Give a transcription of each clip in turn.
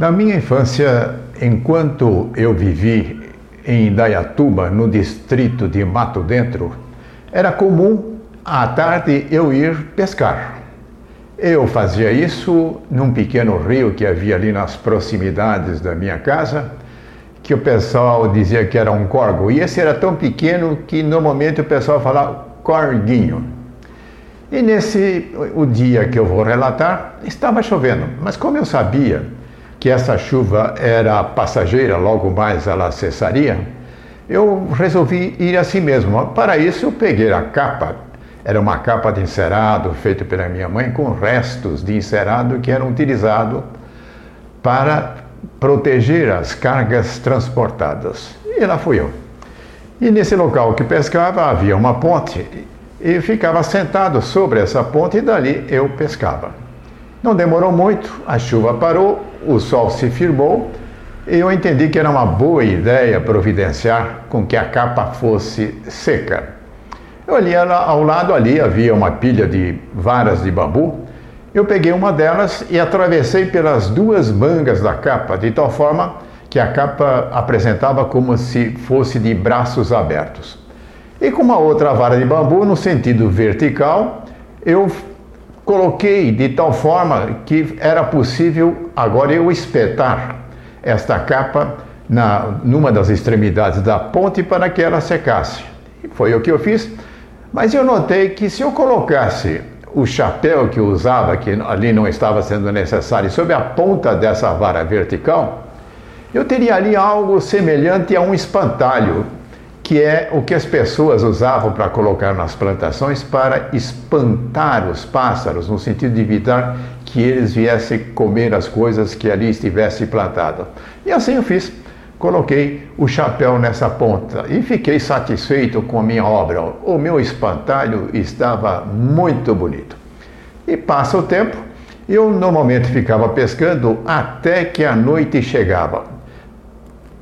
Na minha infância, enquanto eu vivi em Indaiatuba, no distrito de Mato Dentro, era comum à tarde eu ir pescar. Eu fazia isso num pequeno rio que havia ali nas proximidades da minha casa, que o pessoal dizia que era um corgo. E esse era tão pequeno que normalmente o pessoal falava corguinho. E nesse o dia que eu vou relatar, estava chovendo, mas como eu sabia que essa chuva era passageira, logo mais ela cessaria, eu resolvi ir assim mesmo. Para isso, eu peguei a capa, era uma capa de encerado feita pela minha mãe com restos de encerado que eram utilizados para proteger as cargas transportadas. E lá fui eu. E nesse local que pescava havia uma ponte e ficava sentado sobre essa ponte e dali eu pescava. Não demorou muito, a chuva parou, o sol se firmou e eu entendi que era uma boa ideia providenciar com que a capa fosse seca. Eu olhei ao lado ali, havia uma pilha de varas de bambu. Eu peguei uma delas e atravessei pelas duas mangas da capa, de tal forma que a capa apresentava como se fosse de braços abertos. E com uma outra vara de bambu, no sentido vertical, eu coloquei de tal forma que era possível agora eu espetar esta capa na, numa das extremidades da ponte para que ela secasse. E foi o que eu fiz, mas eu notei que se eu colocasse o chapéu que eu usava, que ali não estava sendo necessário, sobre a ponta dessa vara vertical, eu teria ali algo semelhante a um espantalho que é o que as pessoas usavam para colocar nas plantações para espantar os pássaros, no sentido de evitar que eles viessem comer as coisas que ali estivesse plantado. E assim eu fiz. Coloquei o chapéu nessa ponta e fiquei satisfeito com a minha obra. O meu espantalho estava muito bonito. E passa o tempo, eu normalmente ficava pescando até que a noite chegava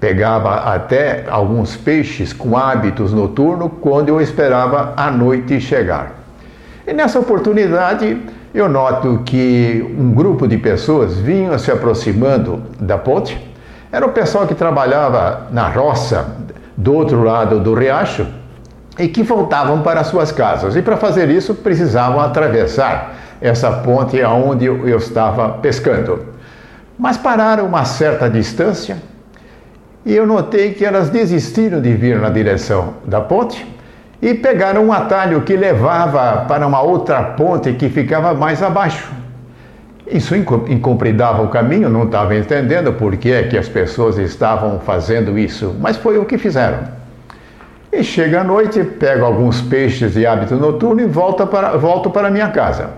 pegava até alguns peixes com hábitos noturnos quando eu esperava a noite chegar. E nessa oportunidade eu noto que um grupo de pessoas vinham se aproximando da ponte. Era o pessoal que trabalhava na roça do outro lado do riacho e que voltavam para suas casas. E para fazer isso precisavam atravessar essa ponte aonde eu estava pescando. Mas pararam uma certa distância e eu notei que elas desistiram de vir na direção da ponte e pegaram um atalho que levava para uma outra ponte que ficava mais abaixo. Isso incompridava o caminho, não estava entendendo por que, é que as pessoas estavam fazendo isso, mas foi o que fizeram. E chega à noite, pego alguns peixes de hábito noturno e volto para, volto para minha casa.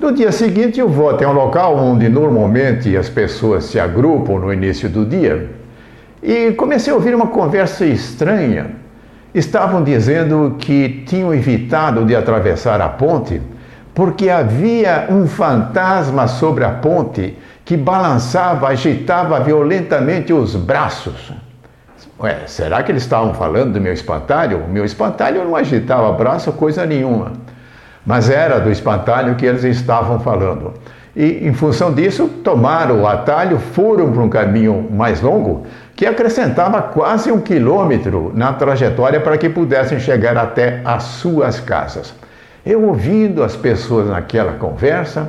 No dia seguinte, eu vou até um local onde normalmente as pessoas se agrupam no início do dia e comecei a ouvir uma conversa estranha. Estavam dizendo que tinham evitado de atravessar a ponte porque havia um fantasma sobre a ponte que balançava, agitava violentamente os braços. Ué, será que eles estavam falando do meu espantalho? O meu espantalho não agitava braço, coisa nenhuma. Mas era do espantalho que eles estavam falando. E, em função disso, tomaram o atalho, foram para um caminho mais longo, que acrescentava quase um quilômetro na trajetória para que pudessem chegar até as suas casas. Eu ouvindo as pessoas naquela conversa,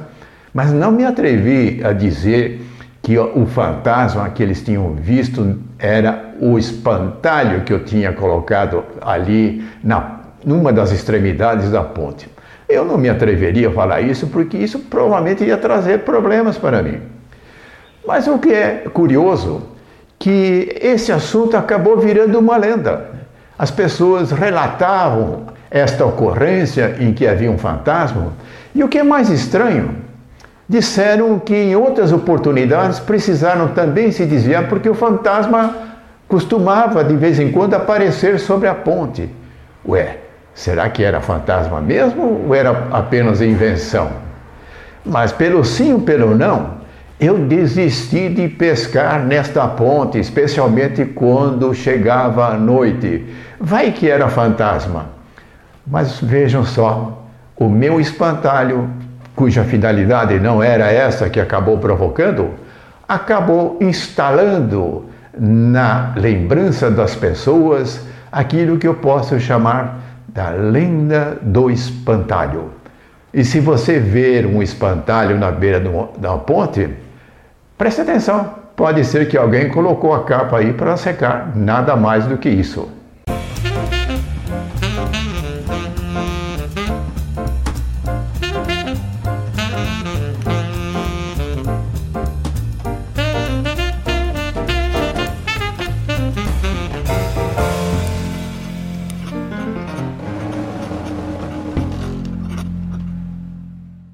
mas não me atrevi a dizer que o fantasma que eles tinham visto era o espantalho que eu tinha colocado ali na, numa das extremidades da ponte. Eu não me atreveria a falar isso porque isso provavelmente ia trazer problemas para mim. Mas o que é curioso que esse assunto acabou virando uma lenda. As pessoas relatavam esta ocorrência em que havia um fantasma, e o que é mais estranho, disseram que em outras oportunidades precisaram também se desviar porque o fantasma costumava de vez em quando aparecer sobre a ponte. Ué, será que era fantasma mesmo ou era apenas invenção? Mas pelo sim ou pelo não, eu desisti de pescar nesta ponte, especialmente quando chegava a noite. Vai que era fantasma. Mas vejam só, o meu espantalho, cuja finalidade não era essa que acabou provocando, acabou instalando na lembrança das pessoas aquilo que eu posso chamar da lenda do espantalho. E se você ver um espantalho na beira da ponte, preste atenção, pode ser que alguém colocou a capa aí para secar, nada mais do que isso.